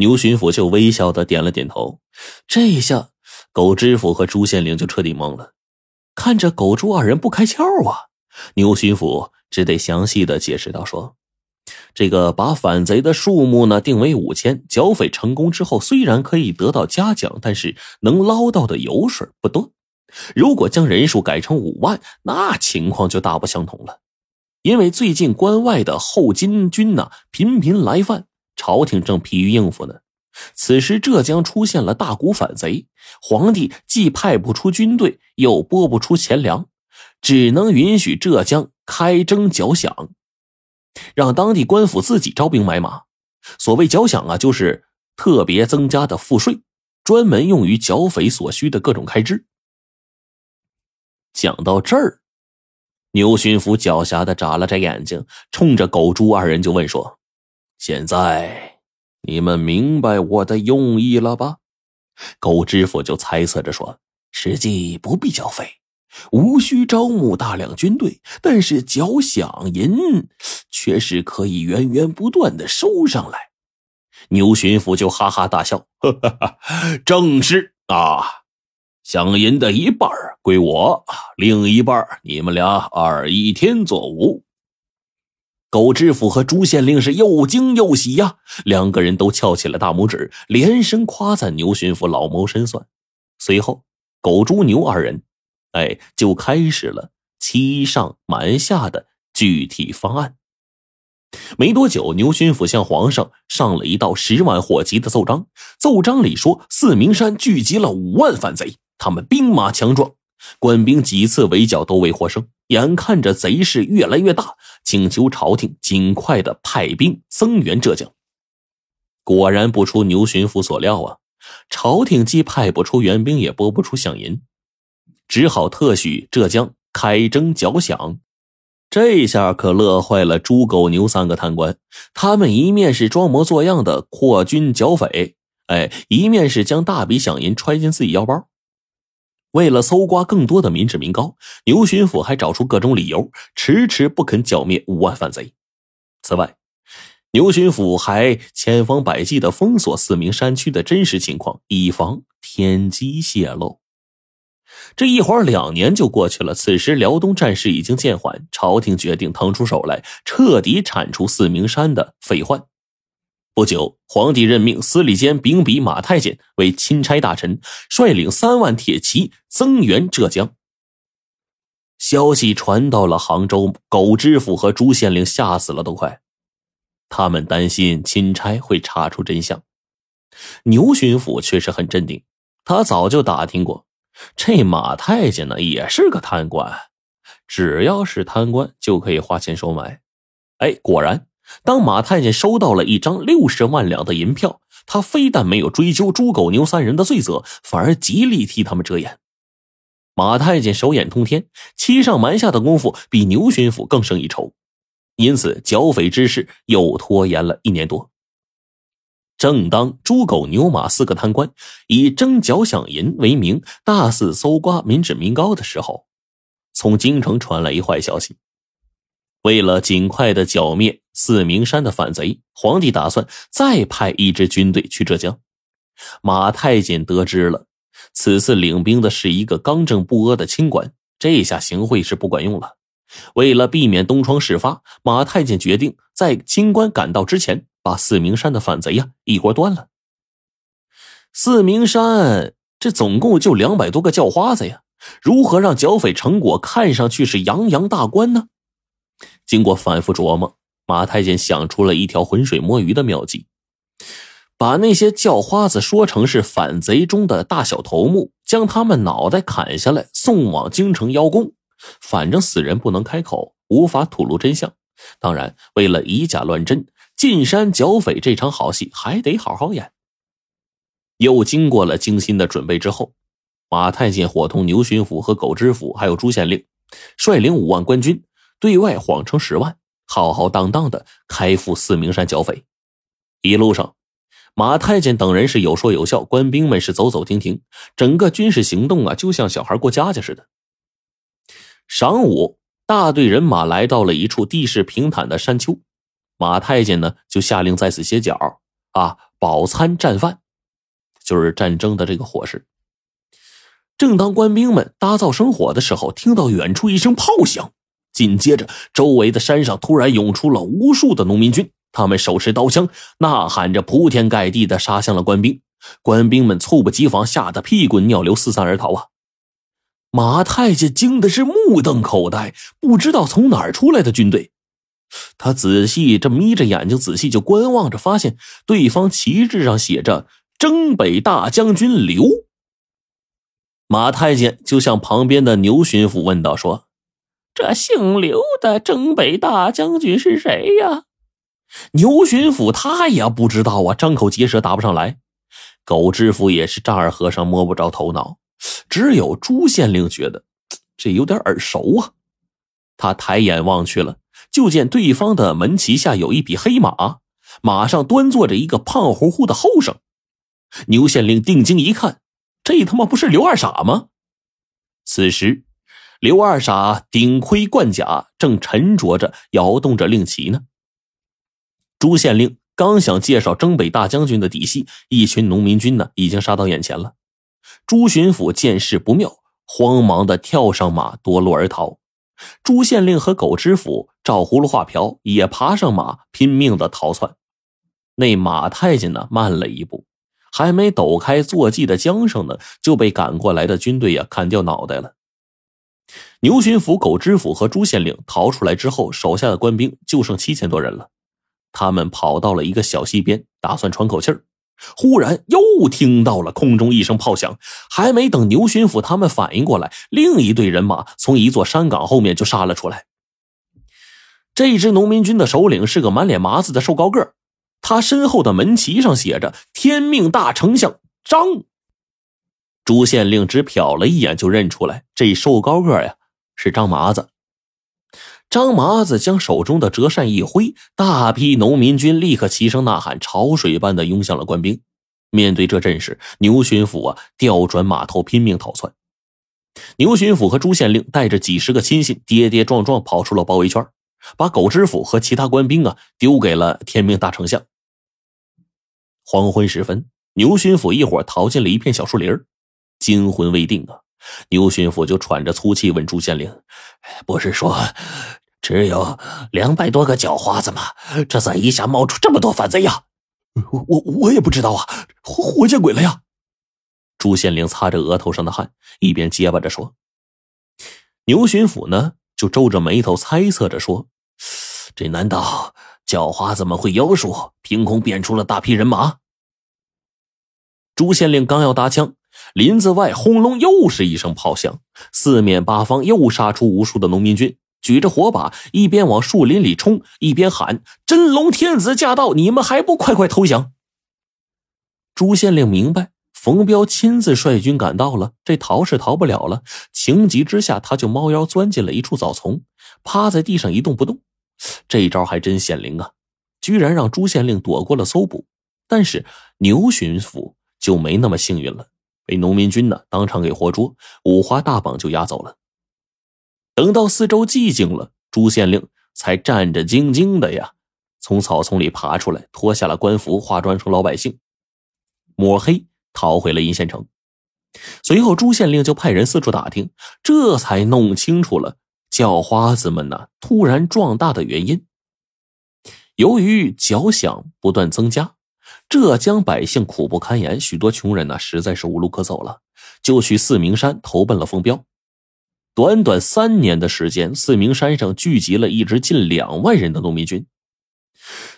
牛巡抚就微笑的点了点头。这一下，狗知府和朱县令就彻底懵了，看着狗朱二人不开窍啊！牛巡抚只得详细的解释道：“说，这个把反贼的数目呢定为五千，剿匪成功之后，虽然可以得到嘉奖，但是能捞到的油水不多。如果将人数改成五万，那情况就大不相同了。因为最近关外的后金军呢频频来犯。”朝廷正疲于应付呢，此时浙江出现了大股反贼，皇帝既派不出军队，又拨不出钱粮，只能允许浙江开征缴饷，让当地官府自己招兵买马。所谓缴饷啊，就是特别增加的赋税，专门用于剿匪所需的各种开支。讲到这儿，牛巡抚狡黠的眨了眨眼睛，冲着狗猪二人就问说。现在你们明白我的用意了吧？狗知府就猜测着说：“实际不必缴费，无需招募大量军队，但是缴饷银却是可以源源不断的收上来。”牛巡抚就哈哈大笑：“哈哈，正是啊，饷银的一半归我，另一半你们俩二一天作五。”狗知府和朱县令是又惊又喜呀，两个人都翘起了大拇指，连声夸赞牛巡抚老谋深算。随后，狗朱牛二人，哎，就开始了欺上瞒下的具体方案。没多久，牛巡抚向皇上上了一道十万火急的奏章，奏章里说四明山聚集了五万反贼，他们兵马强壮。官兵几次围剿都未获胜，眼看着贼势越来越大，请求朝廷尽快的派兵增援浙江。果然不出牛巡抚所料啊，朝廷既派不出援兵，也拨不出饷银，只好特许浙江开征缴饷。这下可乐坏了猪狗牛三个贪官，他们一面是装模作样的扩军剿匪，哎，一面是将大笔饷银揣进自己腰包。为了搜刮更多的民脂民膏，牛巡抚还找出各种理由，迟迟不肯剿灭五万反贼。此外，牛巡抚还千方百计的封锁四明山区的真实情况，以防天机泄露。这一晃两年就过去了。此时，辽东战事已经渐缓，朝廷决定腾出手来，彻底铲除四明山的匪患。不久，皇帝任命司礼监秉笔马太监为钦差大臣，率领三万铁骑增援浙江。消息传到了杭州，狗知府和朱县令吓死了都快，他们担心钦差会查出真相。牛巡抚却是很镇定，他早就打听过，这马太监呢也是个贪官，只要是贪官就可以花钱收买。哎，果然。当马太监收到了一张六十万两的银票，他非但没有追究猪狗牛三人的罪责，反而极力替他们遮掩。马太监手眼通天，欺上瞒下的功夫比牛巡抚更胜一筹，因此剿匪之事又拖延了一年多。正当猪狗牛马四个贪官以征缴饷银为名大肆搜刮民脂民膏的时候，从京城传来一坏消息。为了尽快的剿灭四明山的反贼，皇帝打算再派一支军队去浙江。马太监得知了，此次领兵的是一个刚正不阿的清官，这下行贿是不管用了。为了避免东窗事发，马太监决定在清官赶到之前，把四明山的反贼呀一锅端了。四明山这总共就两百多个叫花子呀，如何让剿匪成果看上去是洋洋大观呢？经过反复琢磨，马太监想出了一条浑水摸鱼的妙计，把那些叫花子说成是反贼中的大小头目，将他们脑袋砍下来送往京城邀功。反正死人不能开口，无法吐露真相。当然，为了以假乱真，进山剿匪这场好戏还得好好演。又经过了精心的准备之后，马太监伙同牛巡抚和狗知府，还有朱县令，率领五万官军。对外谎称十万，浩浩荡荡的开赴四明山剿匪。一路上，马太监等人是有说有笑，官兵们是走走停停，整个军事行动啊，就像小孩过家家似的。晌午，大队人马来到了一处地势平坦的山丘，马太监呢就下令在此歇脚，啊，饱餐战饭，就是战争的这个伙食。正当官兵们搭灶生火的时候，听到远处一声炮响，紧接着周围的山上突然涌出了无数的农民军，他们手持刀枪，呐喊着铺天盖地的杀向了官兵。官兵们猝不及防，吓得屁滚尿流，四散而逃啊！马太监惊的是目瞪口呆，不知道从哪儿出来的军队。他仔细这眯着眼睛，仔细就观望着，发现对方旗帜上写着“征北大将军刘”。马太监就向旁边的牛巡抚问道：“说，这姓刘的征北大将军是谁呀？”牛巡抚他也不知道啊，张口结舌答不上来。狗知府也是丈二和尚摸不着头脑，只有朱县令觉得这有点耳熟啊。他抬眼望去了，就见对方的门旗下有一匹黑马，马上端坐着一个胖乎乎的后生。牛县令定睛一看。这他妈不是刘二傻吗？此时，刘二傻顶盔贯甲，正沉着着摇动着令旗呢。朱县令刚想介绍征北大将军的底细，一群农民军呢已经杀到眼前了。朱巡抚见势不妙，慌忙的跳上马夺路而逃。朱县令和狗知府照葫芦画瓢，也爬上马，拼命的逃窜。那马太监呢，慢了一步。还没抖开坐骑的缰绳呢，就被赶过来的军队呀砍掉脑袋了。牛巡抚、狗知府和朱县令逃出来之后，手下的官兵就剩七千多人了。他们跑到了一个小溪边，打算喘口气儿。忽然又听到了空中一声炮响，还没等牛巡抚他们反应过来，另一队人马从一座山岗后面就杀了出来。这支农民军的首领是个满脸麻子的瘦高个。他身后的门旗上写着“天命大丞相张”。朱县令只瞟了一眼就认出来，这瘦高个呀是张麻子。张麻子将手中的折扇一挥，大批农民军立刻齐声呐喊，潮水般的涌向了官兵。面对这阵势，牛巡抚啊调转马头，拼命逃窜。牛巡抚和朱县令带着几十个亲信，跌跌撞撞跑出了包围圈。把狗知府和其他官兵啊丢给了天命大丞相。黄昏时分，牛巡抚一伙逃进了一片小树林惊魂未定啊，牛巡抚就喘着粗气问朱县令：“不是说只有两百多个叫花子吗？这咋一下冒出这么多反贼呀？”“我我我也不知道啊，活见鬼了呀！”朱县令擦着额头上的汗，一边结巴着说。牛巡抚呢？就皱着眉头猜测着说：“这难道叫花子们会妖术，凭空变出了大批人马？”朱县令刚要搭腔，林子外轰隆又是一声炮响，四面八方又杀出无数的农民军，举着火把，一边往树林里冲，一边喊：“真龙天子驾到！你们还不快快投降？”朱县令明白。冯彪亲自率军赶到了，这逃是逃不了了。情急之下，他就猫腰钻进了一处草丛，趴在地上一动不动。这一招还真显灵啊，居然让朱县令躲过了搜捕。但是牛巡抚就没那么幸运了，被农民军呢当场给活捉，五花大绑就押走了。等到四周寂静了，朱县令才战战兢兢的呀从草丛里爬出来，脱下了官服，化妆成老百姓，抹黑。逃回了阴县城，随后朱县令就派人四处打听，这才弄清楚了叫花子们呢突然壮大的原因。由于缴饷不断增加，浙江百姓苦不堪言，许多穷人呢实在是无路可走了，就去四明山投奔了冯彪。短短三年的时间，四明山上聚集了一支近两万人的农民军。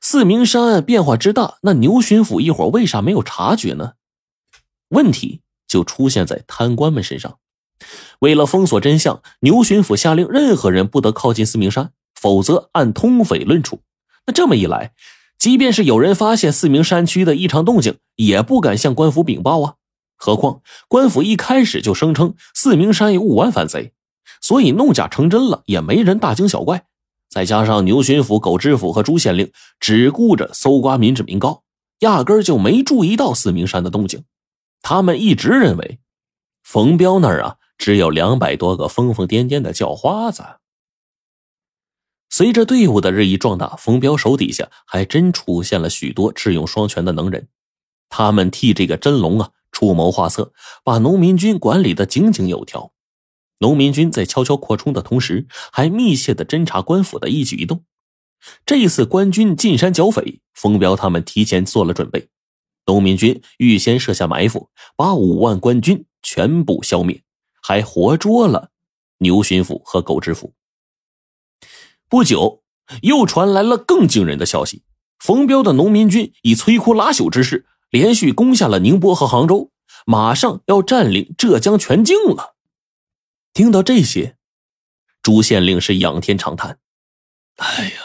四明山变化之大，那牛巡抚一伙为啥没有察觉呢？问题就出现在贪官们身上。为了封锁真相，牛巡抚下令任何人不得靠近四明山，否则按通匪论处。那这么一来，即便是有人发现四明山区的异常动静，也不敢向官府禀报啊。何况官府一开始就声称四明山有五万反贼，所以弄假成真了，也没人大惊小怪。再加上牛巡抚、狗知府和朱县令只顾着搜刮民脂民膏，压根就没注意到四明山的动静。他们一直认为，冯彪那儿啊只有两百多个疯疯癫癫的叫花子。随着队伍的日益壮大，冯彪手底下还真出现了许多智勇双全的能人。他们替这个真龙啊出谋划策，把农民军管理的井井有条。农民军在悄悄扩充的同时，还密切的侦察官府的一举一动。这一次官军进山剿匪，冯彪他们提前做了准备。农民军预先设下埋伏，把五万官军全部消灭，还活捉了牛巡抚和狗知府。不久，又传来了更惊人的消息：冯彪的农民军以摧枯拉朽之势，连续攻下了宁波和杭州，马上要占领浙江全境了。听到这些，朱县令是仰天长叹：“哎呀，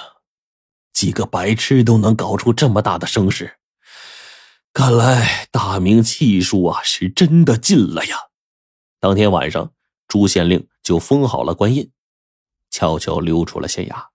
几个白痴都能搞出这么大的声势，看来大明气数啊是真的尽了呀！”当天晚上，朱县令就封好了官印，悄悄溜出了县衙。